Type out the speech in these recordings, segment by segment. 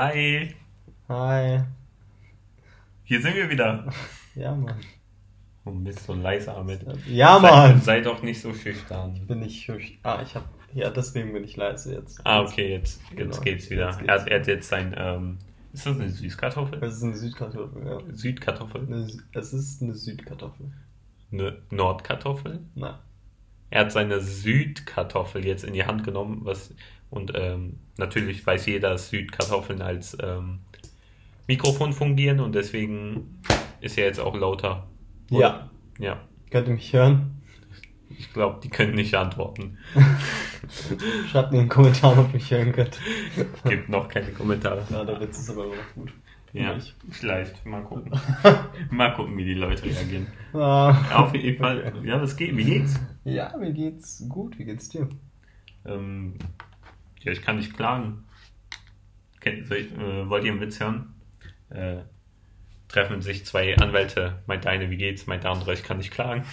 Hi, Hi. hier sind wir wieder. Ja, Mann. Oh Mist, so leise Ahmed. Ja, Sei, Mann. sei doch nicht so schüchtern. Bin ich schüch- Ah, ich hab. Ja, deswegen bin ich leise jetzt. Ah, okay, jetzt, jetzt Genau, geht's wieder. jetzt geht's. Er, hat, er hat jetzt sein, ähm, ist das eine Süßkartoffel? Es ist eine Südkartoffel, ja. Südkartoffel? Eine, es ist eine Südkartoffel. Eine Nordkartoffel? Nein. Er hat seine Südkartoffel jetzt in die Hand genommen, was und ähm, natürlich weiß jeder, dass Südkartoffeln als ähm, Mikrofon fungieren und deswegen ist er jetzt auch lauter. Oder? Ja. Ja. Könnt ihr mich hören? Ich glaube, die können nicht antworten. Schreibt mir in den Kommentaren, ob ihr mich hören könnt. Es gibt noch keine Kommentare. Ja, der Witz ist aber immer noch gut. Ja, Ich. vielleicht. Mal gucken. Mal gucken, wie die Leute reagieren. Ah. Auf jeden Fall. Ja, was geht? Wie geht's? Ja, mir geht's gut. Wie geht's dir? Ähm, ja, ich kann nicht klagen. Kennt, ich, äh, wollt ihr einen Witz hören? Äh, treffen sich zwei Anwälte. Meint der eine, wie geht's? Meint der andere, ich kann nicht klagen.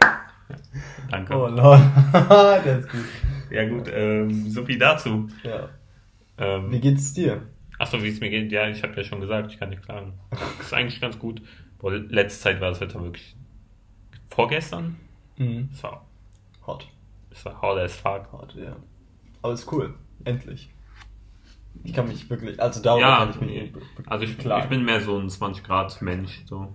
Danke. Oh, lol. der ist gut. Ja gut, ähm, so viel dazu. Ja. Ähm, Wie geht's dir? Achso, wie es mir geht, ja, ich habe ja schon gesagt, ich kann nicht klagen. ist eigentlich ganz gut. Boah, letzte Zeit war das Wetter wirklich. Vorgestern? Mhm. Es war, Hot. es war hot as fuck. Hot, ja. Aber ist cool. Endlich. Ich kann mich wirklich. Also darüber Ja, kann ich mich wirklich also ich, ich bin mehr so ein 20 Grad Mensch. So.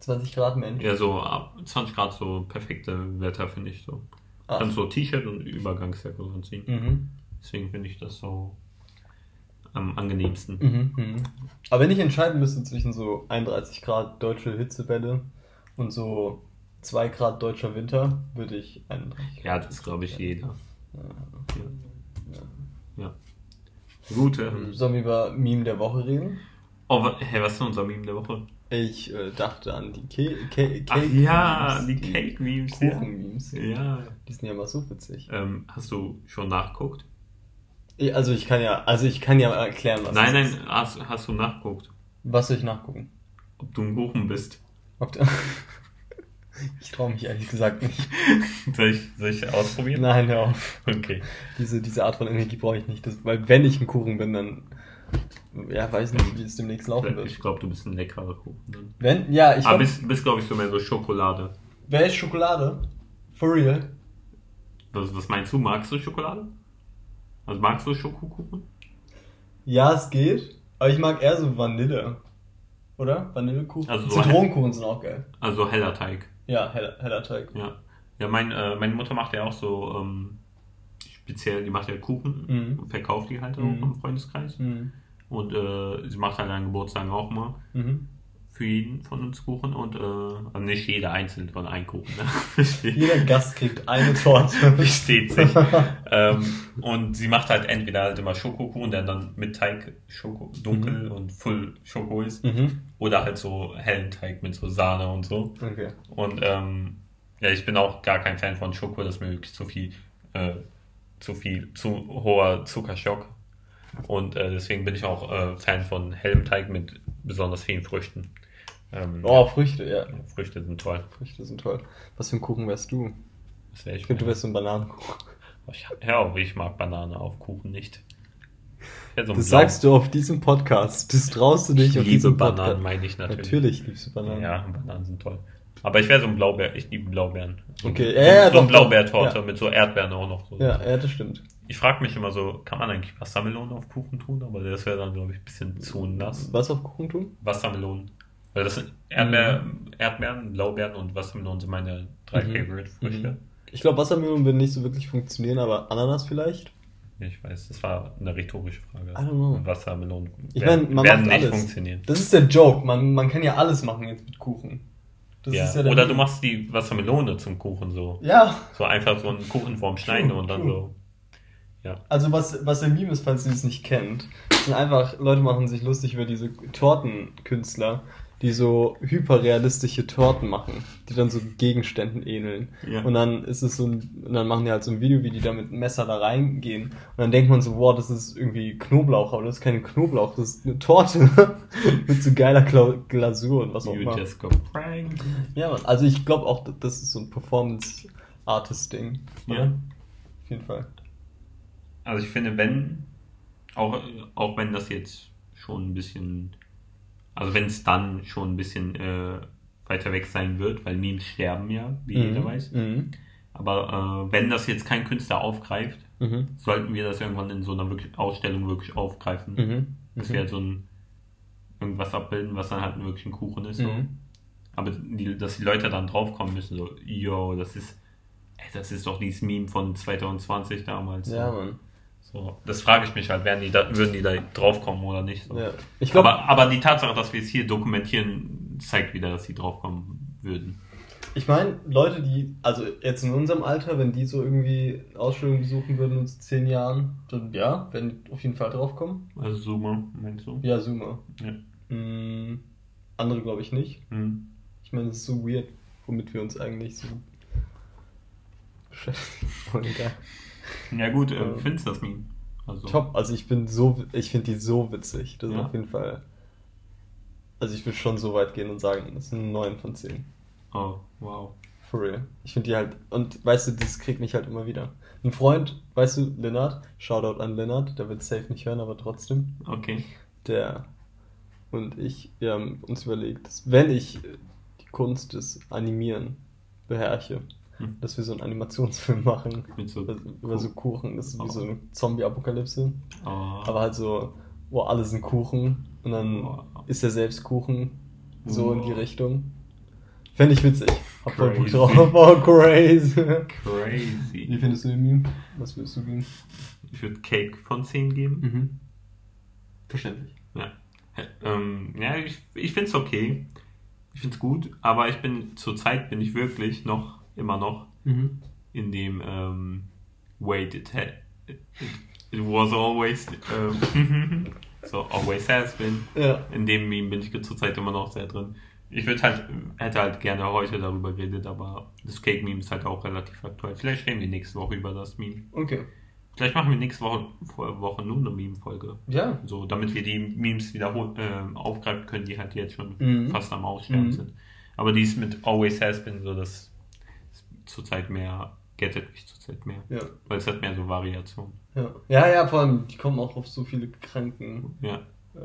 20 Grad Mensch. Ja, so ab 20 Grad so perfekte Wetter finde ich so. Ah. Kannst so T-Shirt und Übergangsjacke so anziehen. Mhm. Deswegen finde ich das so am angenehmsten. Mhm. Mhm. Aber wenn ich entscheiden müsste zwischen so 31 Grad deutsche Hitzewelle und so 2 Grad deutscher Winter, würde ich 31 Ja, das glaube ich jeder. Ja. Ja. ja. Gut, ähm, Sollen wir über Meme der Woche reden? oh, wa- hey, was ist denn unser Meme der Woche? Ich äh, dachte an die Ke Ke Ach Cake ja, Memes, die Cake-Memes. ja. Kuchen-Memes. Ja. Die sind ja immer so witzig. Ähm, hast du schon nachgeguckt? Also ich kann ja, also ich kann ja erklären, was nein, nein, hast, hast du nachgeguckt, Was soll ich nachgucken? ob du ein Kuchen bist. Ob der ich traue mich ehrlich gesagt nicht. soll, ich, soll ich ausprobieren? Nein, hör auf. Okay. Diese, diese Art von Energie brauche ich nicht. Das, weil wenn ich ein Kuchen bin, dann ja, weiß nicht, wie es demnächst laufen Ich wird. glaube, du bist ein leckerer Kuchen. Dann. Wenn, ja, ich Aber glaub, bist, bist glaube ich, so mehr so Schokolade. wer ist Schokolade? For real? Was, was meinst du? Magst du Schokolade? Also magst du Schokokuchen? Ja, es geht. Aber ich mag eher so Vanille. Oder? Vanillekuchen. Also so Zitronenkuchen sind auch geil. Also heller Teig. Ja, heller, heller Teig. Ja. Ja, mein, äh, meine Mutter macht ja auch so, ähm, speziell, die macht ja Kuchen Mhm. und verkauft die halt auch Mhm. im Freundeskreis. Mhm. Und äh, sie macht halt an Geburtstagen auch mal Mhm. für jeden von uns Kuchen und äh, also nicht jeder einzeln von einem Kuchen. Ne? Jeder Gast kriegt eine Torte. Versteht sich. ähm, und sie macht halt entweder halt immer Schokokuchen, der dann mit Teig Schoko, dunkel und Full Schoko ist, mhm. Oder halt so hellen Teig mit so Sahne und so. Okay. Und ähm, ja, ich bin auch gar kein Fan von Schoko, das ist mir wirklich zu viel, äh, zu viel, zu hoher Zuckerschock. Und äh, deswegen bin ich auch äh, Fan von hellem Teig mit besonders vielen Früchten. Ähm, Oh, Früchte, ja. Früchte sind toll. Früchte sind toll. Was für ein Kuchen wärst du? Wär ich Ich finde, du wärst so ein Bananenkuchen. Ich, ja, ich mag Banane auf Kuchen nicht. Ein Das Blau- sagst du auf diesem Podcast. Das traust du nicht Ich auf liebe diesem Bananen, Podcast. meine ich natürlich. Natürlich liebst du Bananen. Ja, Bananen sind toll. Aber ich wäre so ein Blaubeer, ich liebe Blaubeeren. So, Okay, ja, ja, so doch, eine Blaubeertorte ja. mit so Erdbeeren auch noch. So. Ja, ja, das stimmt. Ich frage mich immer so, kann man eigentlich Wassermelonen auf Kuchen tun? Aber das wäre dann, glaube ich, ein bisschen zu nass. Was auf Kuchen tun? Wassermelonen. Weil das sind Erdbeer, Erdbeeren, Blaubeeren und Wassermelonen sind meine drei Mhm. Favorite-Früchte. Mhm. Ich glaube, Wassermelonen würden nicht so wirklich funktionieren, aber Ananas vielleicht? Ich weiß, das war eine rhetorische Frage. I don't know. Wassermelonen Ich werden, meine, man werden nicht alles. funktionieren. Das ist der Joke. Man, man kann ja alles machen jetzt mit Kuchen. Ja. ja der Oder du machst die Wassermelone zum Kuchen so. Ja, So einfach so einen Kuchenform schneiden und dann so. Ja. also was, was der Meme ist, falls ihr es nicht kennt, sind einfach, Leute machen sich lustig über diese Tortenkünstler, die so hyperrealistische Torten machen, die dann so Gegenständen ähneln. Ja. Und dann ist es so ein, und dann machen die halt so ein Video, wie die da mit einem Messer da reingehen. Und dann denkt man so, wow, das ist irgendwie Knoblauch, aber das ist kein Knoblauch, das ist eine Torte mit so geiler Gla Glasur und was auch immer. just go prank. Ja, Mann. Also ich glaube auch, das ist so ein Performance-Artist-Ding. Ja. Auf jeden Fall. Also ich finde, wenn Auch, auch wenn das jetzt schon ein bisschen, also wenn es dann schon ein bisschen äh, weiter weg sein wird, weil Memes sterben ja, wie jeder weiß. Mhm. Aber äh, wenn das jetzt kein Künstler aufgreift, Mhm. sollten wir das irgendwann in so einer wirklich Ausstellung wirklich aufgreifen. Mhm. Das wäre so ein irgendwas abbilden, was dann halt wirklich ein Kuchen ist. So. Mhm. Aber die, dass die Leute dann draufkommen müssen, so, yo, das ist, ey, das ist doch dieses Meme von 2020 damals. Ja, so. Mann. So, das frage ich mich halt, werden die da, würden die da draufkommen oder nicht? So. Ja. Ich glaube, aber, aber die Tatsache, dass wir es hier dokumentieren, zeigt wieder, dass sie draufkommen würden. ich meine, Leute, die, also jetzt in unserem Alter, wenn die so irgendwie Ausstellungen besuchen würden in so zehn Jahren, dann ja, werden die auf jeden Fall draufkommen. Also Zoomer, meinst du? Ja, Zoomer. Ja. Mm, andere glaube ich nicht. Hm. Ich meine, es ist so weird, womit wir uns eigentlich so beschäftigen. Voll geil. Ja gut, äh, Ja. findest du das Meme? Also, Top, also ich bin so, ich finde die so witzig. Das ist Ja. auf jeden Fall. Also ich würde schon so weit gehen und sagen, das sind 9 von 10. Oh, wow. For real. Ich finde die halt, und weißt du, das kriegt mich halt immer wieder. Ein Freund, weißt du, Lennart, Shoutout an Lennart, der wird safe nicht hören, aber trotzdem, Okay. der und ich, wir haben uns überlegt, dass wenn ich die Kunst des Animieren beherrsche, Hm. dass wir so einen Animationsfilm machen Mit so über, über so Kuchen. Das ist wie Oh. so eine Zombie-Apokalypse. Oh, Aber halt so, wo alle sind Kuchen und dann Oh. ist er selbst Kuchen. So in die Oh. Richtung. Fände ich witzig. Hab voll Bock Crazy. drauf. Oh, crazy. Wie crazy. findest du den Meme? Was würdest du geben? Ich würde Cake von 10 geben. Mhm. Verständlich. Ja. Ähm, ja, ich, ich finde es okay. Ich finde es gut, aber ich bin zurzeit bin ich wirklich noch, immer noch Mhm. in dem ähm, Wait, it, ha it, it was always ähm, so always has been. Ja. In dem Meme bin ich zurzeit immer noch sehr drin. Ich würde halt, hätte halt gerne heute darüber geredet, aber das Cake-Meme ist halt auch relativ aktuell. Vielleicht reden wir nächste Woche über das Meme. Okay. Vielleicht machen wir nächste Woche, Woche nur eine Meme-Folge. Ja. So, damit wir die Memes wiederholen, ähm, aufgreifen können, die halt jetzt schon Mhm. fast am Aussterben Mhm. sind. Aber die ist mit Always Has Been so, das zurzeit mehr, gettet mich zurzeit mehr. Ja. Weil es hat mehr so Variation. Ja. Ja, ja, vor allem, die kommen auch auf so viele Kranken, Ja. äh,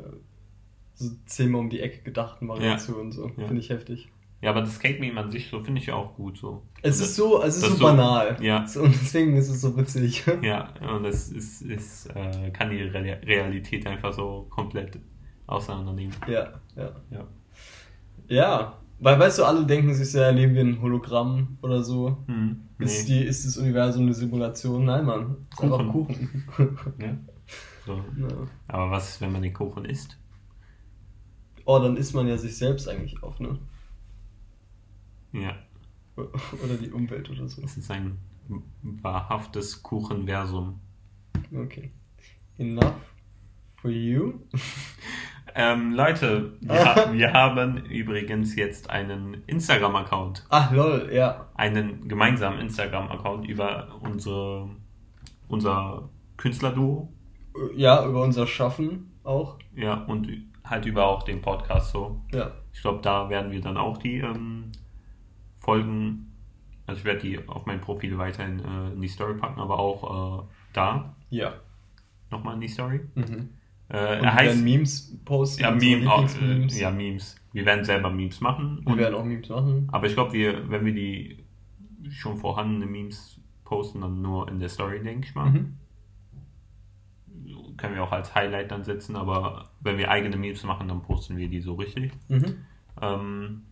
so zehnmal um die Ecke gedachten Variationen. So. Ja. Finde ich heftig. Ja, aber das Cake-Meme an sich, so finde ich auch gut so. Es Und ist so, es ist so so- banal. ja. So, und deswegen ist es so witzig. Ja, und es ist, ist äh, kann die Re Realität einfach so komplett auseinandernehmen. Ja, ja. Ja. Ja, weil weißt du, alle denken sich ja, erleben wir ein Hologramm oder so. Hm. Ist, Nee. die, ist das Universum eine Simulation? Nein, Mann. Ist Kuchen. einfach Kuchen. Ja. So. ja. Aber was, wenn man den Kuchen isst? Oh, dann isst man ja sich selbst eigentlich auch, ne? Ja. Oder die Umwelt oder so. Es ist ein wahrhaftes Kuchenversum. Okay. Enough for you. Ähm, Leute, wir, ha wir haben übrigens jetzt einen Instagram-Account. Ach, lol, ja. Einen gemeinsamen Instagram-Account über unsere, unser Künstlerduo. Ja, über unser Schaffen auch. Ja, und halt über auch den Podcast so. Ja. Ich glaube, da werden wir dann auch die ähm, Folgen, also ich werde die auf mein Profil weiterhin äh, in die Story packen, aber auch äh, da Ja. nochmal in die Story. Mhm. Äh, er heißt Memes posten. ja, Meme, auch, äh, Lieblingsmemes. ja, Memes. Wir werden selber Memes machen. Wir werden auch Memes machen. aber ich glaube, wir, wenn wir die schon vorhandene Memes posten, dann nur in der Story, denke ich mal. Mhm. Können wir auch als Highlight dann setzen, aber wenn wir eigene Memes machen, dann posten wir die so richtig. Mhm. Ähm,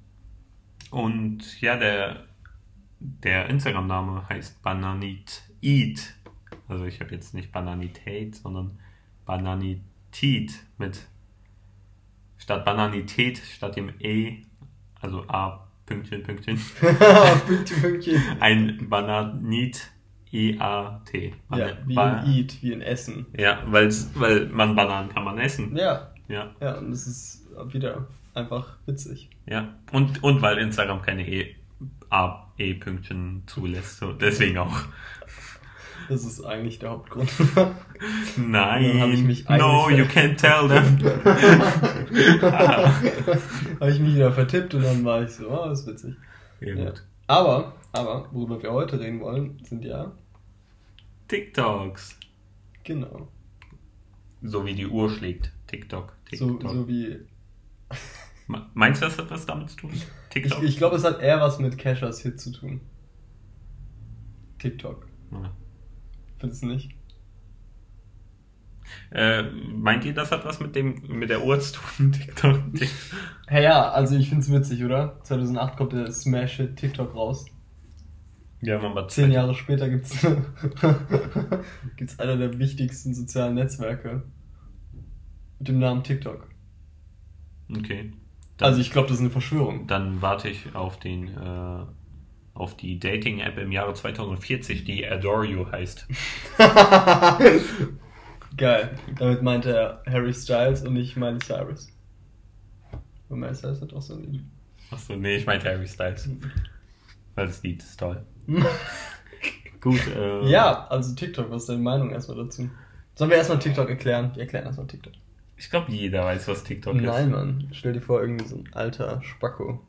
und ja, der, der Instagram-Name heißt Bananit Eat. Also ich habe jetzt nicht Bananität, sondern Bananitit mit statt Bananität, statt dem E, also A, Pünktchen, Pünktchen, Pünktchen, Pünktchen. ein Bananit E-A-T. Ja, wie Ba- in Eat, wie in Essen. Ja, weil man Bananen kann man essen. Ja, Ja, ja, und das ist wieder einfach witzig. ja. Und, und weil Instagram keine E, A, E-Pünktchen zulässt. So, deswegen auch. Das ist eigentlich der Hauptgrund. Nein. Ich no, you can't tell them. Habe ich mich wieder vertippt und dann war ich so, oh, das ist witzig. ja. Aber, aber, worüber wir heute reden wollen, sind ja, TikToks. genau. So wie die Uhr schlägt. TikTok. So, TikTok. so wie. Me- Meinst du, das hat was damit zu tun? Ich, TikTok? ich glaube, es hat eher was mit Cashers Hit zu tun. TikTok. Ja. Findest du nicht? Äh, meint ihr, das hat was mit dem mit der Uhr zu tun? TikTok. Hey, ja, also ich find's witzig, oder? 2008 kommt der Smash TikTok raus. Ja, man war Zehn Jahre später gibt's, gibt's einer der wichtigsten sozialen Netzwerke mit dem Namen TikTok. Okay. Dann, Also ich glaube, das ist eine Verschwörung. dann warte ich auf den äh, auf die Dating-App im Jahre 2040, die Adore You heißt. Geil. Damit meinte er Harry Styles und nicht Miley Cyrus. Und Miley Cyrus hat auch so ein Lied. Achso, nee, ich meinte Harry Styles. Weil das Lied ist toll. Gut, äh, Ja, also TikTok, was ist deine Meinung erstmal dazu? Sollen wir erstmal TikTok erklären? Wir erklären erstmal TikTok. Ich glaube, jeder weiß, was TikTok Nein, ist. Mann. Stell dir vor, irgendwie so ein alter Spacko.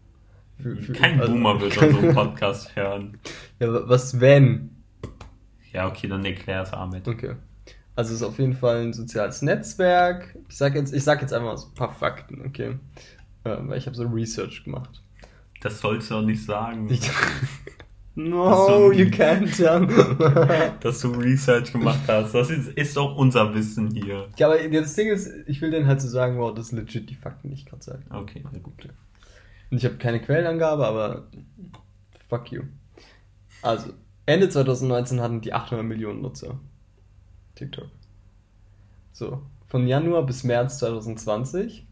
Für- für- Kein also- Boomer wird so einen Podcast hören. Ja, wa- was wenn? Ja, okay, dann erklär es Ahmed. Okay. Also es ist auf jeden Fall ein soziales Netzwerk. Ich sag jetzt, ich sag jetzt einfach mal so ein paar Fakten, okay? Ähm, weil ich habe so Research gemacht. Das sollst du doch nicht sagen. Ich, no, you can't tell. dass du Research gemacht hast. Das ist, ist doch unser Wissen hier. ja, aber das Ding ist, ich will denen halt so sagen, wow, das sind legit die Fakten, die ich gerade sage. Okay, na gut. Und ich habe keine Quellenangabe, aber fuck you. Also, Ende 2019 hatten die 800 Millionen Nutzer. TikTok. So, von Januar bis März 2020,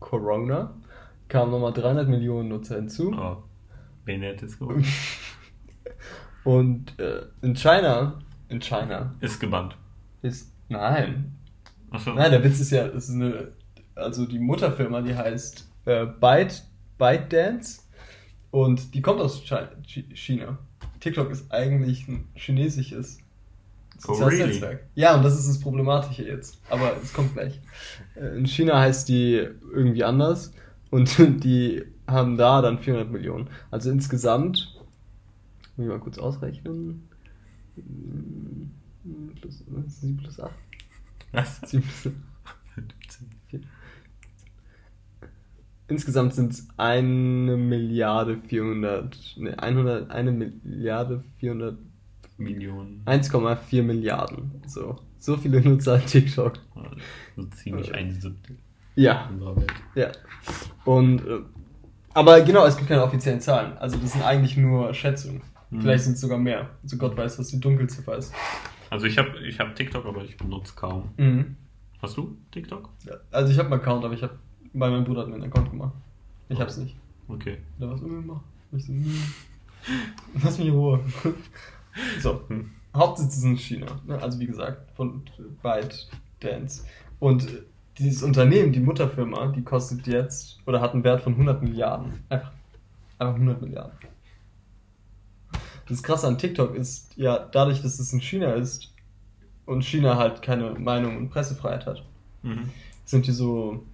Corona, kamen nochmal 300 Millionen Nutzer hinzu. Oh, wen hätte es? Und äh, in China, in China Ist gebannt. ist, nein, Achso. Nein, der Witz ist ja, es ist eine, also die Mutterfirma, die heißt äh, Byte, ByteDance und die kommt aus Chi- Chi- China. TikTok ist eigentlich ein chinesisches soziales Oh, really? Netzwerk. Ja, und das ist das Problematische jetzt. Aber es kommt gleich. Äh, In China heißt die irgendwie anders und die haben da dann 400 Millionen. Also insgesamt, muss ich mal kurz ausrechnen, Hm, plus, 7 plus 8. Was? 7 plus Insgesamt sind es eine Milliarde 400, ne, 100, eine Milliarde 400, Millionen. 1,4 Milliarden. So, so viele Nutzer hat TikTok. So ziemlich ein Siebtel Ja, ja. Und, äh, aber genau, es gibt keine offiziellen Zahlen. Also das sind eigentlich nur Schätzungen. Mhm. Vielleicht sind es sogar mehr. Also Gott weiß, was die Dunkelziffer ist. Also ich habe ich hab TikTok, aber ich benutze kaum. Mhm. Hast du TikTok? Ja, Also ich habe einen Account, aber ich habe, weil mein Bruder hat mir einen Account gemacht. Ich hab's nicht. Okay. Oder was immer gemacht? Ich so, nee. Lass mich in Ruhe. so, Hm. Hauptsitz ist in China. Ne? Also wie gesagt, von ByteDance. Und dieses Unternehmen, die Mutterfirma, die kostet jetzt oder hat einen Wert von 100 Milliarden. Einfach, einfach 100 Milliarden. Das Krasse an TikTok ist, ja, dadurch, dass es in China ist und China halt keine Meinung und Pressefreiheit hat, Mhm. sind die so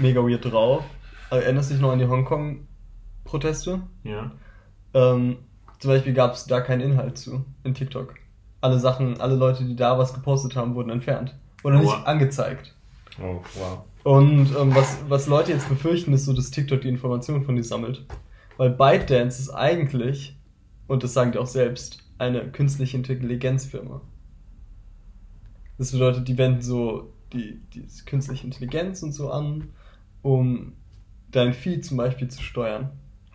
mega weird drauf. Also, erinnerst du dich noch an die Hongkong-Proteste? Ja. Ähm, zum Beispiel gab es da keinen Inhalt zu in TikTok. Alle Sachen, alle Leute, die da was gepostet haben, wurden entfernt. Oder nicht Aua. angezeigt. Oh, wow. Und ähm, was, was Leute jetzt befürchten, ist so, dass TikTok die Informationen von dir sammelt. Weil ByteDance ist eigentlich, und das sagen die auch selbst, eine künstliche Intelligenzfirma. Das bedeutet, die wenden so die, die künstliche Intelligenz und so an, um dein Feed zum Beispiel zu steuern.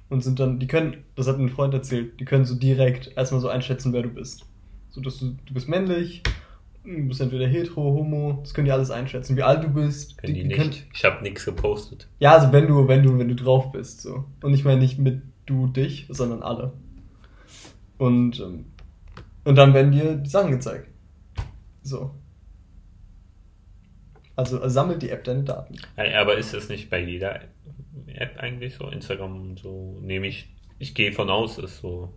Und sind dann, die können, das hat mir ein Freund erzählt, die können so direkt erstmal so einschätzen, wer du bist. So, dass du, du bist männlich, du bist entweder hetero, homo, das können die alles einschätzen, wie alt du bist. Können die, die nicht. können- ich habe nichts gepostet. ja, also wenn du, wenn du, wenn du drauf bist, so. Und ich meine nicht mit du dich, sondern alle. Und, ähm, und dann werden dir die Sachen gezeigt. So. Also äh, sammelt die App deine Daten. Aber ist das nicht bei jeder App eigentlich so? Instagram und so nehme ich. Ich gehe von aus, ist so.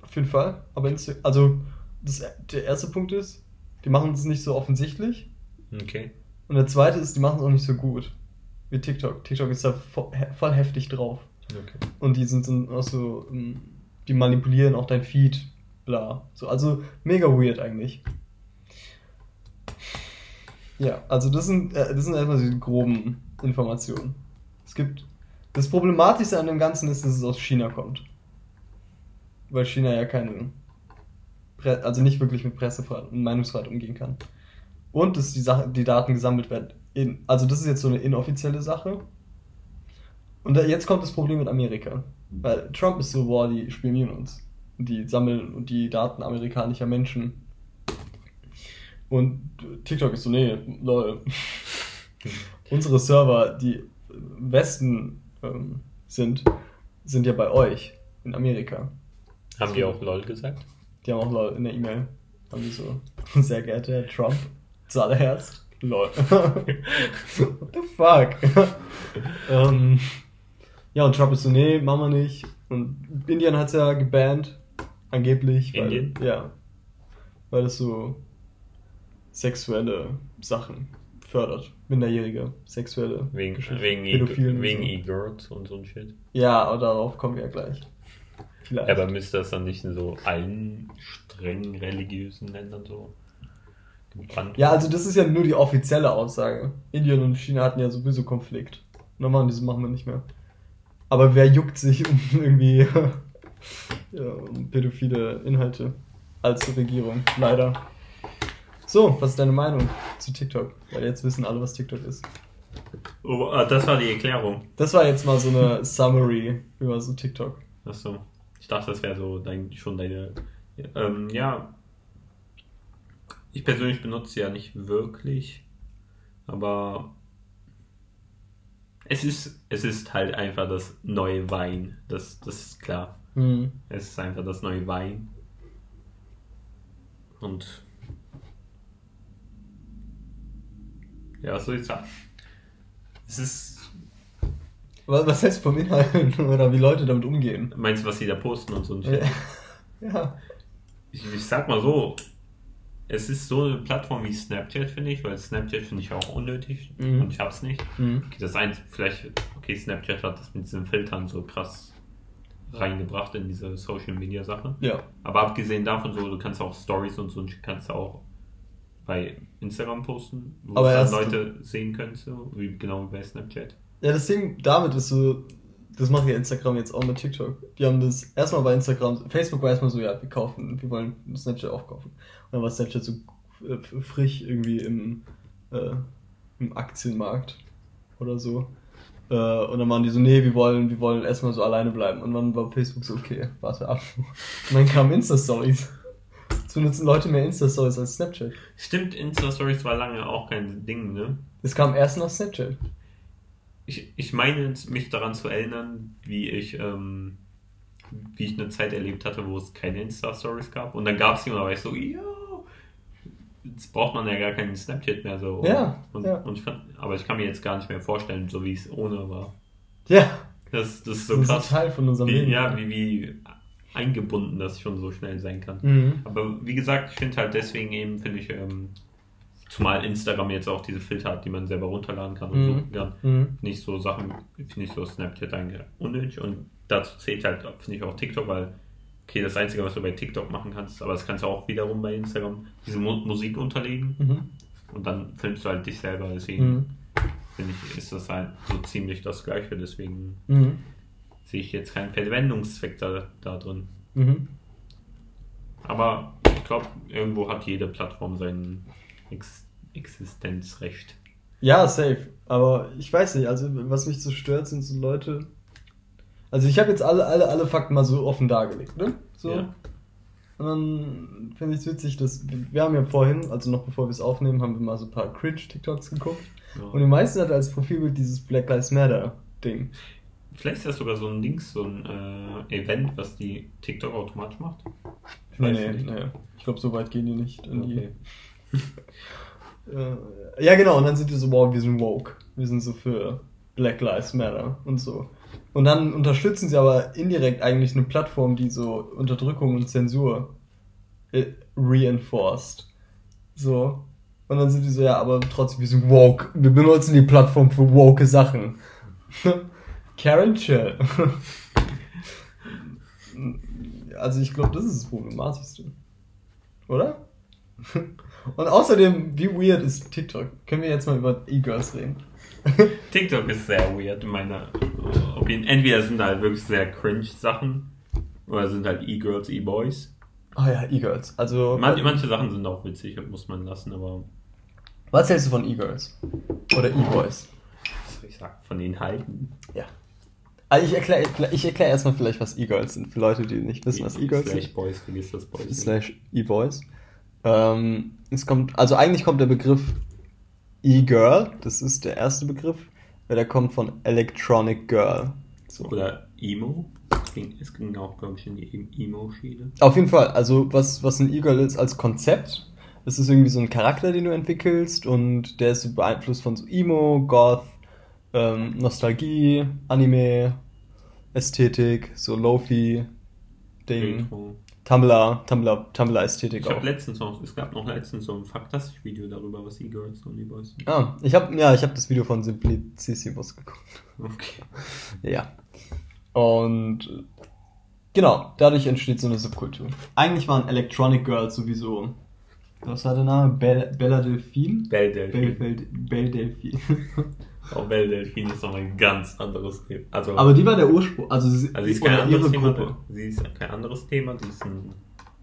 Auf jeden Fall. Aber Insta also das, der erste Punkt ist, die machen es nicht so offensichtlich. Okay. Und der zweite ist, die machen es auch nicht so gut. Wie TikTok. TikTok ist da voll, voll heftig drauf. okay. Und die sind so auch so, ähm, die manipulieren auch dein Feed, bla. So, also mega weird eigentlich. Ja, also das sind, äh, das sind erstmal die groben Informationen. Es gibt. Das Problematischste an dem Ganzen ist, dass es aus China kommt. Weil China ja keine. Pre also nicht wirklich mit Pressefreiheit und Meinungsfreiheit umgehen kann. Und dass die, Sache, die Daten gesammelt werden. In, also das ist jetzt so eine inoffizielle Sache. Und da, jetzt kommt das Problem mit Amerika. Weil Trump ist so, boah, die spionieren uns. Die sammeln die Daten amerikanischer Menschen. Und TikTok ist so, nee, lol. Unsere Server, die im Westen ähm, sind, sind ja bei euch in Amerika. Haben die auch LOL gesagt? Die haben auch LOL in der E-Mail. Haben die so, sehr geehrter Herr Trump, zuallererst, LOL. What the fuck? ähm, ja, und Trump ist so, nee, machen wir nicht. Und Indien hat es ja gebannt, angeblich. Weil, Indien? Ja. Weil es so sexuelle Sachen fördert. Minderjährige sexuelle Wegen, wegen, E- wegen so. E-Girls und so ein Shit. Ja, aber darauf kommen wir ja gleich. Vielleicht. Ja, aber müsste das dann nicht in so allen streng religiösen Ländern so gebrannt Ja, also das ist ja nur die offizielle Aussage. Indien und China hatten ja sowieso Konflikt. Normal, das machen wir nicht mehr. Aber wer juckt sich um irgendwie ja, um pädophile Inhalte als Regierung? Leider. So, was ist deine Meinung zu TikTok? Weil jetzt wissen alle, was TikTok ist. Oh, ah, das war die Erklärung. Das war jetzt mal so eine Summary über so TikTok. Achso. Ich dachte, das wäre so dein, schon deine. Ähm, ja. Ich persönlich benutze ja nicht wirklich, aber es ist, es ist halt einfach das neue Wein. Das, das ist klar. Hm. Es ist einfach das neue Wein. Und ja, was soll ich sagen? Es ist. Was, was heißt vom Inhalt oder wie Leute damit umgehen? Meinst du, was sie da posten und so ein Ja. Ja. Ich, ich sag mal so, es ist so eine Plattform wie Snapchat, finde ich, weil Snapchat finde ich auch unnötig Mhm. und ich hab's nicht. Hm. Okay, das eins, vielleicht, okay, Snapchat hat das mit diesen Filtern so krass reingebracht in diese Social Media Sache. Ja. Aber abgesehen davon, so, du kannst auch Stories und so und kannst auch bei Instagram posten, wo Aber dann Leute sehen können, so, wie, genau bei Snapchat. Ja, das Ding damit ist so, das macht ja Instagram jetzt auch mit TikTok. Die haben das erstmal bei Instagram, Facebook war erstmal so, ja, wir kaufen, wir wollen Snapchat aufkaufen. Und dann war Snapchat so äh, frisch irgendwie im, äh, im Aktienmarkt oder so. Äh, und dann waren die so, nee, wir wollen, wir wollen erstmal so alleine bleiben. Und dann war Facebook so, okay, warte ab. Und dann kamen Insta-Stories. Jetzt benutzen Leute mehr Insta-Stories als Snapchat. Stimmt, Insta-Stories war lange auch kein Ding, ne? Das kam erst nach Snapchat. Ich, ich meine, mich daran zu erinnern, wie ich, ähm, wie ich eine Zeit erlebt hatte, wo es keine Insta-Stories gab. Und dann gab es die und da war ich so, ja, jetzt braucht man ja gar keinen Snapchat mehr so. Ja, und, ja. Und ich fand, aber ich kann mir jetzt gar nicht mehr vorstellen, so wie es ohne war. Ja, Das, das ist so das ist krass. Teil von unserem Wie, Leben. ja, wie, wie eingebunden das schon so schnell sein kann. Mhm. Aber wie gesagt, ich finde halt deswegen eben, finde ich, ähm, zumal Instagram jetzt auch diese Filter hat, die man selber runterladen kann und Mhm. suchen kann, Mhm. nicht so Sachen, finde ich so Snapchat eigentlich unnötig und dazu zählt halt, finde ich auch TikTok, weil, okay, das Einzige, was du bei TikTok machen kannst, aber das kannst du auch wiederum bei Instagram, diese Mu Musik unterlegen Mhm. und dann filmst du halt dich selber, deswegen Mhm. finde ich, ist das halt so ziemlich das Gleiche, deswegen Mhm. Sehe ich jetzt keinen Verwendungszweck da, da drin. Mhm. Aber ich glaube, irgendwo hat jede Plattform sein Ex Existenzrecht. Ja, safe. Aber ich weiß nicht, also was mich so stört, sind so Leute. Also ich habe jetzt alle, alle, alle Fakten mal so offen dargelegt, ne? So. Ja. Und dann finde ich es witzig, dass wir haben ja vorhin, also noch bevor wir es aufnehmen, haben wir mal so ein paar Cringe-TikToks geguckt. Ja. Und die meisten hatten als Profilbild dieses Black Lives Matter-Ding. Vielleicht ist das sogar so ein Dings, so ein äh, Event, was die TikTok automatisch macht. Ich Nee, nee, nicht. nee. Ich glaube, so weit gehen die nicht. Okay. die, äh, ja, genau, und dann sind die so, wow, wir sind woke. Wir sind so für Black Lives Matter und so. Und dann unterstützen sie aber indirekt eigentlich eine Plattform, die so Unterdrückung und Zensur äh, reinforced. So. Und dann sind die so, ja, aber trotzdem, wir sind woke. Wir benutzen die Plattform für woke Sachen. Karen Chill. also ich glaube, das ist das Problematischste. Oder? Und außerdem, wie weird ist TikTok? Können wir jetzt mal über E-Girls reden? TikTok ist sehr weird in meiner Opinion. Entweder sind halt wirklich sehr cringe Sachen oder sind halt E-Girls, E-Boys. Ah ja, E-Girls. Also, Man, manche Sachen sind auch witzig und muss man lassen, aber was hältst du von E-Girls? Oder E-Boys? was soll ich sagen, von den Halten. Ja. Also ich erkläre ich erklär erstmal vielleicht, was E-Girls sind, für Leute, die nicht wissen, was E-Girls Slash sind. Boys, vergiss das Boys. Slash E-Boys. Ähm, es kommt, also eigentlich kommt der Begriff E-Girl, das ist der erste Begriff, der kommt von Electronic Girl. So. Oder Emo. Es ging, es auch, glaube ich, in die Emo-Schiene. Auf jeden Fall, also was, was ein E-Girl ist als Konzept, das ist irgendwie so ein Charakter, den du entwickelst und der ist so beeinflusst von so Emo, Goth, ähm, Nostalgie, Anime, Ästhetik, so Lofi, Ding, Retro. Tumblr, Tumblr, Tumblr-Ästhetik Ich habe auch. letztens noch, es gab noch letztens so ein fantastisches Video darüber, was E-Girls und E-Boys sind. Ah, ich habe ja, ich habe das Video von Simplicissimus geguckt. Okay. Ja. Und genau, dadurch entsteht so eine Subkultur. Eigentlich waren Electronic Girls sowieso. Was war der Name? Bella, Bella Delphine? Belle Belle, Delphine. Belle, Belle Delphine. Auch Belle Delphine ist nochmal ein ganz anderes Thema. Also, Aber die war der Ursprung. Also, sie, also sie ist kein anderes Thema. Gruppe. Sie ist kein anderes Thema, die ist ein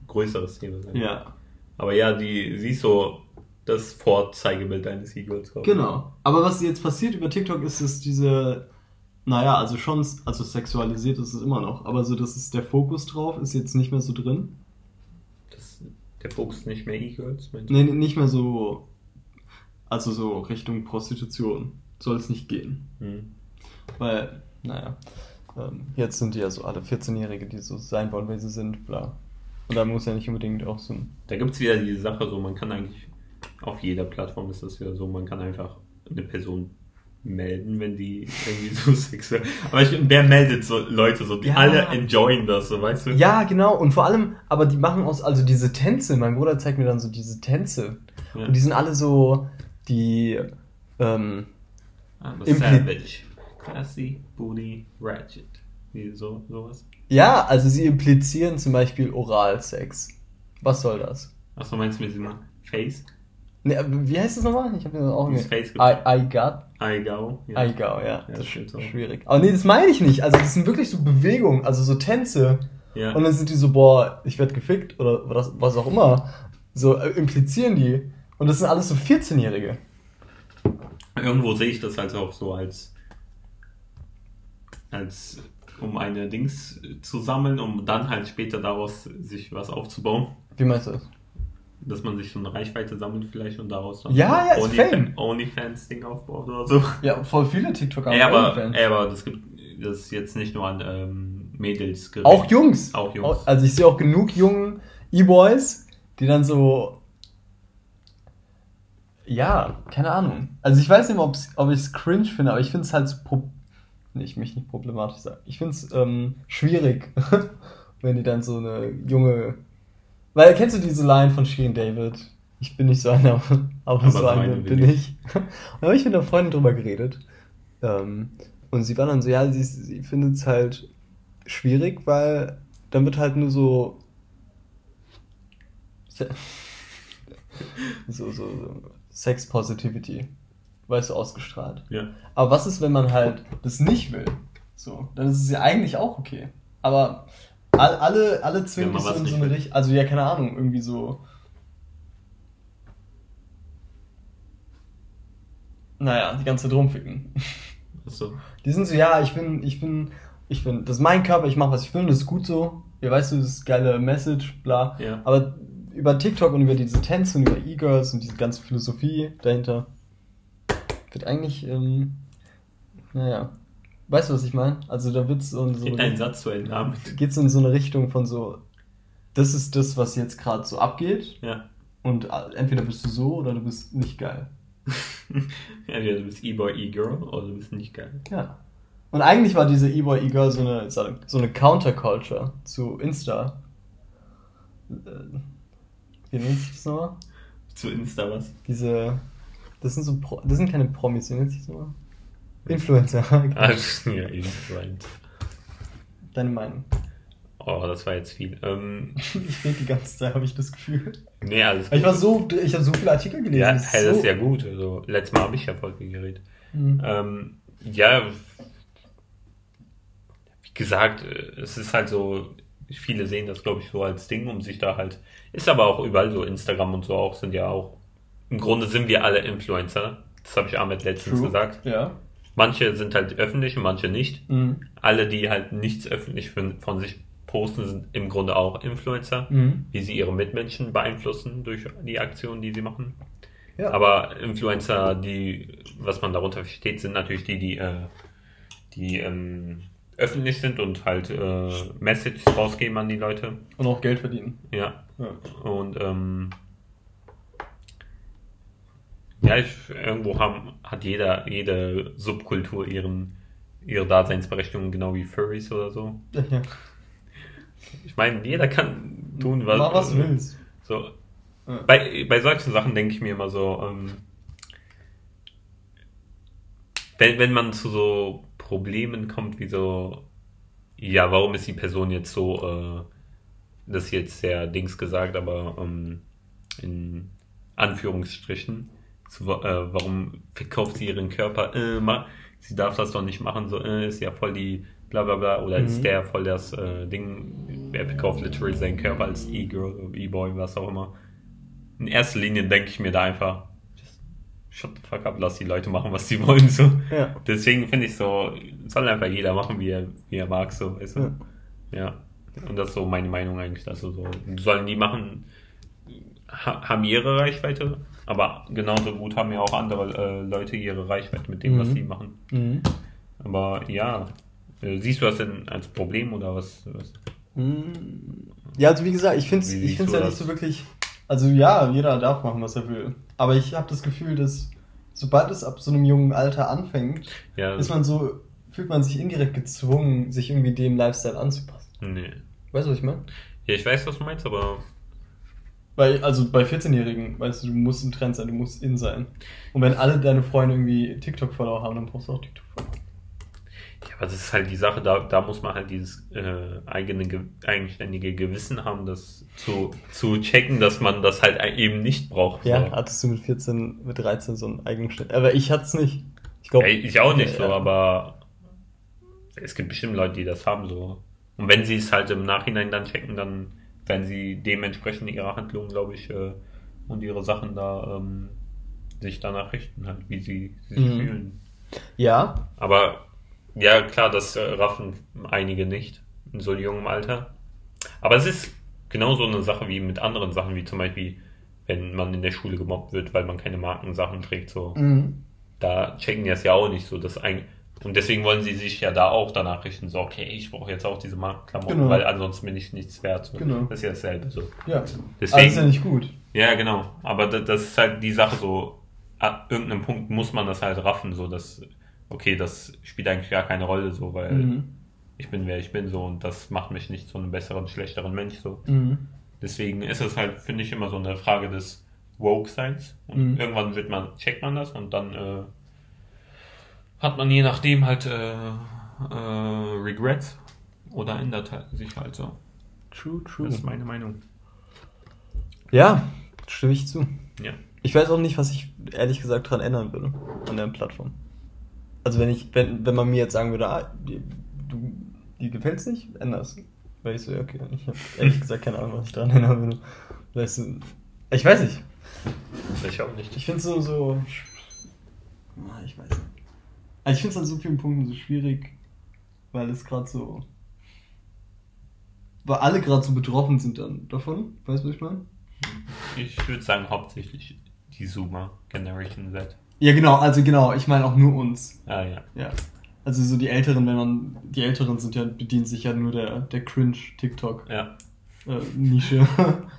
größeres Thema. Ja, Aber ja, die, sie ist so das Vorzeigebild eines ich. genau. Aber was jetzt passiert über TikTok ist, dass diese, naja, also schon, also sexualisiert ist es immer noch, aber so, dass es der Fokus drauf ist jetzt nicht mehr so drin. Das, der Fokus nicht mehr E-Girls, meinst du? Nee, nee, nicht mehr so, also so Richtung Prostitution soll es nicht gehen. Hm. Weil, naja, ähm, jetzt sind die ja so alle 14-Jährige, die so sein wollen, wer sie sind, bla. Und da muss ja nicht unbedingt auch so ein. Da gibt es wieder diese Sache, so man kann eigentlich, auf jeder Plattform ist das wieder so, man kann einfach eine Person melden, wenn die irgendwie so sexuell. Aber ich, wer meldet so Leute so? Die Ja. alle enjoyen das, so weißt du? Ja, genau, und vor allem, aber die machen aus, also diese Tänze, mein Bruder zeigt mir dann so diese Tänze. Ja. Und die sind alle so, die, ähm, I'm a savage. Classy, booty, ratchet. Wie, so, sowas. ja, also sie implizieren zum Beispiel Oralsex. Was soll das? Achso, meinst du mit diesem Face? Ne, wie heißt das nochmal? Ich habe mir das auch nicht. Face I, I got Eigau. Ja. Aigao, ja. Ja, das ist stimmt so. schwierig. Aber nee, das meine ich nicht. Also das sind wirklich so Bewegungen, also so Tänze. Ja. Und dann sind die so, boah, ich werde gefickt oder was, was auch immer. So äh, implizieren die. Und das sind alles so 14-Jährige. Irgendwo sehe ich das halt auch so als, als um eine Dings zu sammeln, um dann halt später daraus sich was aufzubauen. Wie meinst du das? Dass man sich so eine Reichweite sammelt vielleicht und daraus dann Ja, ja, ist Only-. Onlyfans-Ding aufbaut oder so. Ja, voll viele TikToker haben aber, OnlyFans. ey, aber das gibt das ist jetzt nicht nur an ähm, Mädels gerichtet. Auch Jungs. Auch Jungs. Also ich sehe auch genug jungen E-Boys, die dann so. Ja, keine Ahnung. Also ich weiß nicht ob's, ob ich es cringe finde, aber ich finde es halt so. Pro nee, ich mich nicht problematisch sagen. Ich finde es ähm, schwierig, wenn die dann so eine junge. Weil kennst du diese Line von Shirin David? Ich bin nicht so einer, aber, Aber so eine bin ich. Und da habe ich mit einer Freundin drüber geredet. Ähm, und sie war dann so, ja, sie, sie findet es halt schwierig, weil dann wird halt nur so. So, so, so Sex Positivity, weißt du, ausgestrahlt. Ja. Aber was ist, wenn man halt das nicht will? So, dann ist es ja eigentlich auch okay. Aber all, alle, alle zwingen dich so in so eine. Richtung. Also ja, keine Ahnung, irgendwie so. Naja, die ganze Zeit rumficken. Achso. Die sind so, ja, ich bin, ich bin, ich bin, das ist mein Körper, ich mache was ich will, das ist gut so. Ja, weißt du, das ist geile Message, bla. Ja. Aber über TikTok und über diese Tänze und über E-Girls und diese ganze Philosophie dahinter wird eigentlich, ähm, naja, weißt du, was ich meine? Also da wird's so in so Geht dein Satz zu Ende damit. geht's in so eine Richtung von so, das ist das, was jetzt gerade so abgeht Ja. und äh, entweder bist du so oder du bist nicht geil. Entweder du bist E-Boy, E-Girl oder du bist nicht geil. Ja. Und eigentlich war diese E-Boy, E-Girl so eine, so eine Counterculture zu Insta. Wie nennt sich das nochmal? Zu Insta was? Diese. Das sind so Pro, das sind keine Promis, wie nennt sich das nochmal? Influencer. Ah, ja, Influent. Deine Meinung. Oh, das war jetzt viel. Ähm, ich rede die ganze Zeit, habe ich das Gefühl. nee, alles Ich war so, ich habe so viele Artikel gelesen. Ja, das hey, das ist so- ja gut. Also, letztes Mal habe ich ja voll viel geredet. Mhm. Ähm, ja, wie gesagt, äh, es ist halt so, viele sehen das, glaube ich, so als Ding, um sich da halt, ist aber auch überall so, Instagram und so auch, sind ja auch, im Grunde sind wir alle Influencer. Das habe ich Ahmed letztens True. gesagt. Ja. Manche sind halt öffentlich und manche nicht. Mhm. Alle, die halt nichts öffentlich von, von sich posten, sind im Grunde auch Influencer, Mhm. wie sie ihre Mitmenschen beeinflussen durch die Aktionen, die sie machen. Ja. Aber Influencer, die, was man darunter versteht, sind natürlich die, die, äh, die ähm, öffentlich sind und halt äh, Messages rausgeben an die Leute. Und auch Geld verdienen. Ja. Ja. Und ähm, ja, ich, irgendwo haben, hat jeder, jede Subkultur ihren, ihre Daseinsberechtigung, genau wie Furries oder so. ja. Ich meine, jeder kann tun, was, Mach was willst. So, Ja. bei, bei solchen Sachen denke ich mir immer so, ähm, wenn, wenn man zu so Problemen kommt, wie so, ja, warum ist die Person jetzt so, äh, das ist jetzt sehr Dings gesagt, aber ähm, in Anführungsstrichen, so, äh, warum verkauft sie ihren Körper immer? Sie darf das doch nicht machen, so äh, ist ja voll die bla bla bla, oder Mhm. ist der voll das äh, Ding, er verkauft literally seinen Körper als E-Girl, E-Boy, was auch immer. In erster Linie denke ich mir da einfach, shut the fuck up, lass die Leute machen, was sie wollen, so. Ja. Deswegen finde ich so, soll einfach jeder machen, wie er, wie er mag, so, weißt du. Ja. Ja. Und das ist so meine Meinung eigentlich, dass so, sollen die machen, ha, haben ihre Reichweite, aber genauso gut haben ja auch andere äh, Leute ihre Reichweite mit dem, was Mhm. sie machen. Mhm. Aber ja, äh, siehst du das denn als Problem oder was? was? Mhm. Ja, also wie gesagt, ich finde es ich find's ja das? nicht so wirklich. Also ja, jeder darf machen, was er will. Aber ich habe das Gefühl, dass sobald es ab so einem jungen Alter anfängt, Ja, ist man so, fühlt man sich indirekt gezwungen, sich irgendwie dem Lifestyle anzupassen. nee. Weißt du, was ich meine? Ja, ich weiß, was du meinst, aber Weil, also bei 14-Jährigen, weißt du, du musst ein Trend sein, du musst in sein. Und wenn alle deine Freunde irgendwie TikTok-Follower haben, dann brauchst du auch TikTok-Follower. Ja, aber das ist halt die Sache, da, da muss man halt dieses äh, eigene, ge eigenständige Gewissen haben, das zu, zu checken, dass man das halt eben nicht braucht. Ja, so. hattest du mit 14, mit 13 so einen Eigenschnitt. Aber ich hatte es nicht. Ich glaube. ja, ich auch nicht so, Ja, ja. aber es gibt bestimmt Leute, die das haben so. Und wenn sie es halt im Nachhinein dann checken, dann werden sie dementsprechend ihre Handlungen, glaube ich, äh, und ihre Sachen da ähm, sich danach richten, halt, wie sie sich Mhm. fühlen. Ja, Aber ja, klar, das äh, raffen einige nicht in so jungem Alter. Aber es ist genauso eine Sache wie mit anderen Sachen, wie zum Beispiel, wenn man in der Schule gemobbt wird, weil man keine Markensachen trägt, so. Mhm. Da checken die das ja auch nicht so. Das ein und deswegen wollen sie sich ja da auch danach richten, so, okay, ich brauche jetzt auch diese Markenklamotten, Genau. weil ansonsten bin ich nichts wert. So. Genau. Das ist ja dasselbe so. Ja. Deswegen- Aber ist ja nicht gut. Ja, genau. Aber das, das ist halt die Sache so, ab irgendeinem Punkt muss man das halt raffen, so dass, okay, das spielt eigentlich gar keine Rolle, so, weil Mhm. ich bin wer ich bin, so, und das macht mich nicht zu einem besseren, schlechteren Mensch, so. Mhm. Deswegen ist es halt, finde ich, immer so eine Frage des Woke-Seins. Und Mhm. irgendwann wird man, checkt man das und dann äh, hat man je nachdem halt äh, äh, Regrets oder ändert halt sich halt so. True, true. Das ist meine Meinung. Ja, stimme ich zu. Ja. Ich weiß auch nicht, was ich ehrlich gesagt dran ändern würde an der Plattform. Also wenn ich, wenn, wenn man mir jetzt sagen würde, ah, die, du, die gefällt's nicht, änder's. Weil ich so, ja, okay, ich habe ehrlich gesagt keine Ahnung, was ich dran ändern würde. Weißt du, ich weiß nicht. Ich auch nicht. Ich finde es so, so. Ah, Ich weiß nicht. Also ich finde es an so vielen Punkten so schwierig, weil es gerade so. Weil alle gerade so betroffen sind dann davon. Weißt du, was ich meine? Ich würde sagen, hauptsächlich die Zoomer Generation Z. Ja, genau, also genau, ich meine auch nur uns. Ah ja. Ja. Also so die Älteren, wenn man. Die Älteren sind ja, bedienen sich ja nur der, der Cringe-TikTok-Nische. Ja. Äh, Nische.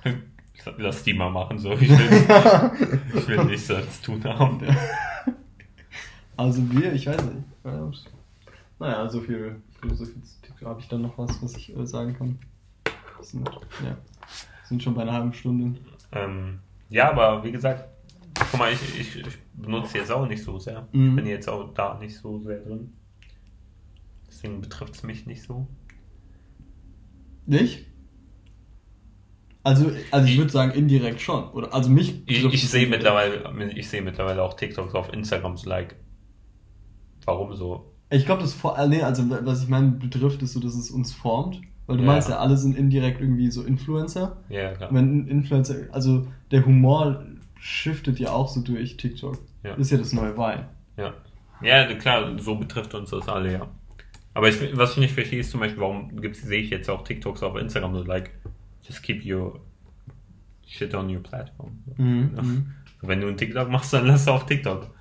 Lass die mal machen, so. Ich will, ich will nichts zu tun haben. also wir, ich weiß nicht. Ja, Naja, so viel, so viel zu TikTok habe ich dann noch was, was ich äh, sagen kann. Sind, ja, sind schon bei einer halben Stunde. Ähm, ja, aber wie gesagt, guck mal, ich, ich, ich benutze jetzt auch nicht so sehr. Mhm. Ich bin jetzt auch da nicht so sehr drin. Deswegen betrifft es mich nicht so. Nicht? Also, also ich würde sagen, indirekt schon. Oder, also mich Ich, ich sehe mittlerweile, ich sehe mittlerweile auch TikToks auf Instagram so like, warum so? Ich glaube, das vor, nee, also was ich meine betrifft, ist so, dass es uns formt. Weil du Ja. meinst ja, alle sind indirekt irgendwie so Influencer. Ja, klar. Wenn Influencer, also der Humor shiftet ja auch so durch TikTok. Ja. Ist ja das neue Wein. Ja. Ja, klar, so betrifft uns das alle, ja. Aber ich, was ich nicht verstehe, ist zum Beispiel, warum gibt's, sehe ich jetzt auch TikToks auf Instagram so like, just keep your shit on your platform. Mhm, Ja. mhm. Wenn du einen TikTok machst, dann lass es auf TikTok.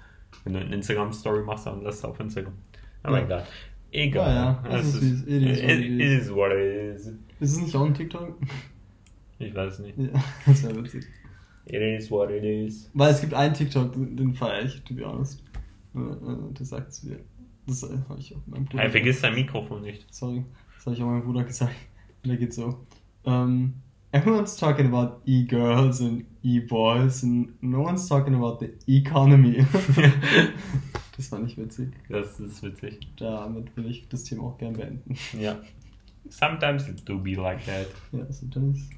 Wenn du eine Instagram-Story machst, dann lass es auf Instagram. Aber Ja. egal. Egal. Ja, ja, Es ist es- it is what it, it it is what it is. Ist es nicht auch ein TikTok? Ich weiß nicht. ja, das wäre witzig. It is what it is. Weil es gibt einen TikTok, den, den feiere ich, to be honest. Äh, äh, Das sagt es mir. Das äh, habe ich auch meinem Bruder Hey, vergiss dein Mikrofon nicht. Sorry, das habe ich auch meinem Bruder gesagt. Und der geht so. Um, everyone's talking about e-girls and e-boys and no one's talking about the economy. das fand ich witzig. Das ist witzig. Damit will ich das Thema auch gern beenden. Ja. Sometimes it do be like that. Ja, sometimes.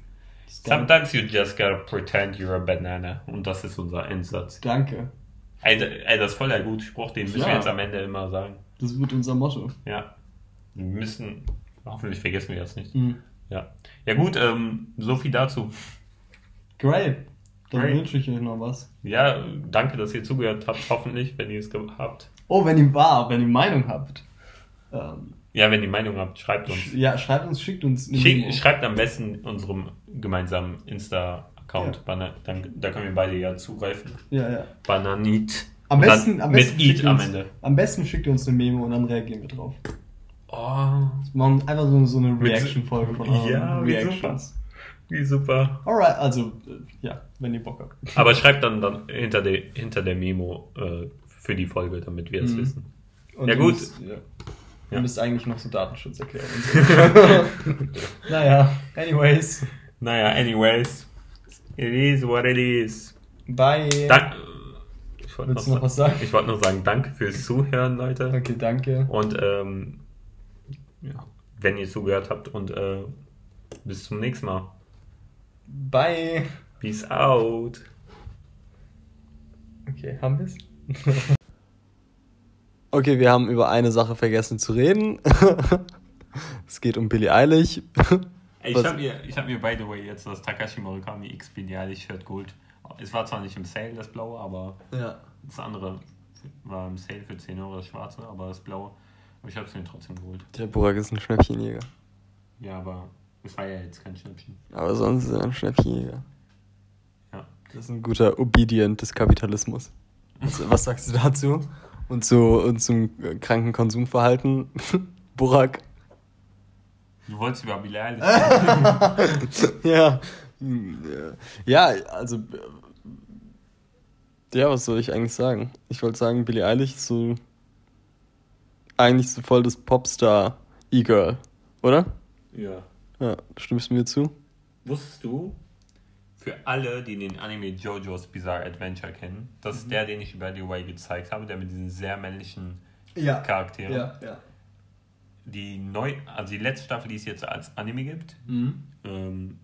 Sometimes you just gotta pretend you're a banana. Und das ist unser Endsatz. Danke. Ey, ey das ist voll der gute Spruch, den müssen Ja. wir jetzt am Ende immer sagen. Das wird unser Motto. Ja. Wir müssen, hoffentlich vergessen wir das nicht. Mhm. Ja. Ja gut, ähm, so viel dazu. Great. Dann Great. wünsche ich euch noch was. Ja, danke, dass ihr zugehört habt, hoffentlich, wenn ihr es gehabt. Oh, wenn ihr war, wenn ihr Meinung habt. Ähm, Ja, wenn ihr Meinung habt, schreibt uns. ja, schreibt uns, schickt uns eine Schick, schreibt am besten unserem gemeinsamen Insta-Account. Ja. Dann, da können wir beide ja zugreifen. Ja, ja. Bananit. Am besten, am mit besten Eat schickt am uns, Ende. Am besten schickt ihr uns eine Memo und dann reagieren wir drauf. Oh, Wir machen einfach so, so eine Mit- Reaction-Folge von euren Ja, Reactions. wie super. Alright, also, äh, ja, wenn ihr Bock habt. Aber schreibt dann, dann hinter, der, hinter der Memo äh, für die Folge, damit wir es Mhm. wissen. Und Ja, gut. Müsst, ja. Ja. Ihr müsst eigentlich noch so Datenschutz erklären. Und so. naja, anyways. Naja, anyways. It is what it is. Bye. Dank, ich wollte du noch was sagen? Ich wollte noch sagen, danke fürs Zuhören, Leute. Okay, danke. Und ähm, ja, wenn ihr zugehört habt und äh, bis zum nächsten Mal. Bye. Peace out. Okay, haben wir's? okay, wir haben über eine Sache vergessen zu reden. es geht um Billie Eilish. Ey, ich habe mir, ich hab mir, by the way, jetzt das Takashi Murakami X Eilish Shirt geholt. Es war zwar nicht im Sale, das blaue, aber ja. das andere war im Sale für 10 Euro, das schwarze, aber das blaue. Aber ich habe es mir trotzdem geholt. Der Burak ist ein Schnäppchenjäger. Ja, aber es war ja jetzt kein Schnäppchen. Aber sonst ist er ein Schnäppchenjäger. Ja. Das ist ein guter Obedient des Kapitalismus. Was, was sagst du dazu? Und, so, und zum kranken Konsumverhalten? Burak? Du wolltest über Billie Eilish ja. Ja, also. Ja, was soll ich eigentlich sagen? Ich wollte sagen, Billie Eilish ist so. Eigentlich so voll das Popstar-E-Girl, oder? Ja. Ja, stimmst du mir zu? Wusstest du, für alle, die den Anime JoJo's Bizarre Adventure kennen, das ist der, den ich über the Way gezeigt habe, der mit diesen sehr männlichen Ja. Charakteren. ja. Die neu, also die letzte Staffel, die es jetzt als Anime gibt, Mhm. ähm,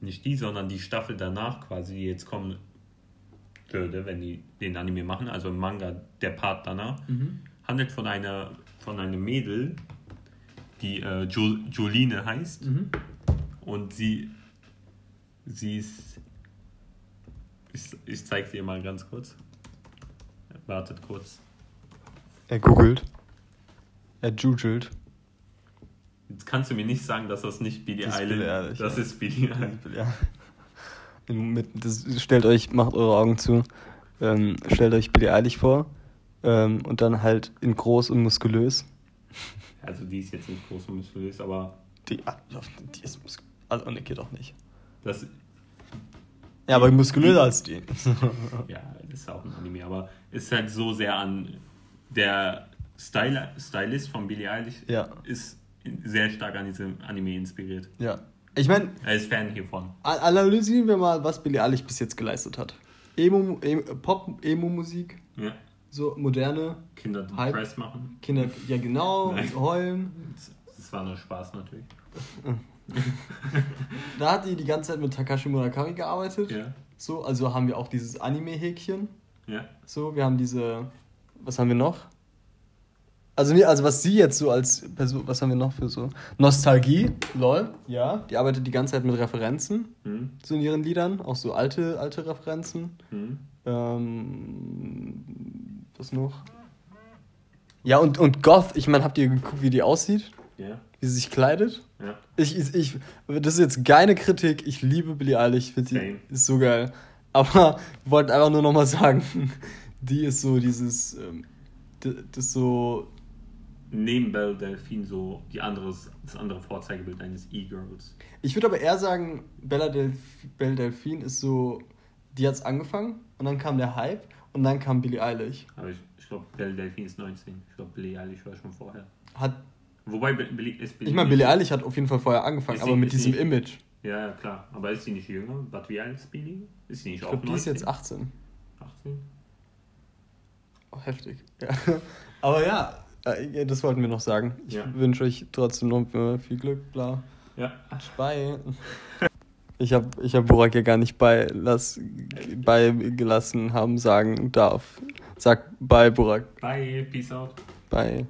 nicht die, sondern die Staffel danach quasi, die jetzt kommen würde, wenn die den Anime machen, also im Manga der Part danach, Mhm. handelt von einer von einem Mädel, die äh, jo Joline heißt Mhm. und sie sie ist ich, ich zeige dir mal ganz kurz. Wartet kurz. Er googelt. Er jujelt. Jetzt kannst du mir nicht sagen, dass das nicht Billie ist Eilish Eilish, Das ist Billie Eilish. Das, stellt euch, macht eure Augen zu, ähm, stellt euch Billie Eilish vor ähm, und dann halt in groß und muskulös. Also die ist jetzt nicht groß und muskulös, aber Die, die ist muskulös. Also, ne, geht auch nicht. Das Ja, aber muskulöser als die. ja, das ist auch ein Anime, aber ist halt so sehr an der Style, Stylist von Billie Eilish Ja. ist sehr stark an diesem Anime inspiriert. ja. Ich meine, Er ist Fan hiervon. analysieren wir mal, was Billie Eilish bis jetzt geleistet hat. Emo, Emo, Pop-Emo-Musik, Ja. so moderne Kinder Hype. Press machen. Kinder, ja genau, heulen. Das war nur Spaß natürlich. da hat die die ganze Zeit mit Takashi Murakami gearbeitet. Ja. So, also haben wir auch dieses Anime-Häkchen. Ja. So, wir haben diese. Was haben wir noch? Also, nee, also was sie jetzt so als Person, was haben wir noch für so? Nostalgie, lol, ja. Die arbeitet die ganze Zeit mit Referenzen, Hm. so in ihren Liedern, auch so alte, alte Referenzen. Hm. Ähm, was noch? Ja, und, und Goth, ich meine, habt ihr geguckt, wie die aussieht? Ja. Wie sie sich kleidet? Ja. Ich, ich, ich, das ist jetzt keine Kritik. Ich liebe Billie Eilish. Ich finde die ist so geil. Aber ich wollte einfach nur nochmal sagen, die ist so dieses, ähm, das ist so, Neben Belle Delphine so die anderes, das andere Vorzeigebild eines E-Girls. ich würde aber eher sagen, Bella Delph Belle Delphine ist so, die hat's angefangen und dann kam der Hype und dann kam Billie Eilish. Aber ich, ich glaube, Belle Delphine ist 19. Ich glaube, Billie Eilish war schon vorher. Hat, Wobei, ist Billie ich meine, Billie Eilish hat auf jeden Fall vorher angefangen, aber sie- mit diesem sie- Image. Ja, klar. Aber ist sie nicht jünger? But wie alt ist Billie? Ist sie nicht Ich auch glaube, die ist 19? jetzt 18. 18? Oh, heftig. Ja. Aber ja, äh, das wollten wir noch sagen. Ich Ja. wünsche euch trotzdem noch viel Glück, bla. Ja. Bye. Ich habe ich hab Burak ja gar nicht beilass, beigelassen haben sagen darf. Sag bye, Burak. Bye, peace out. Bye.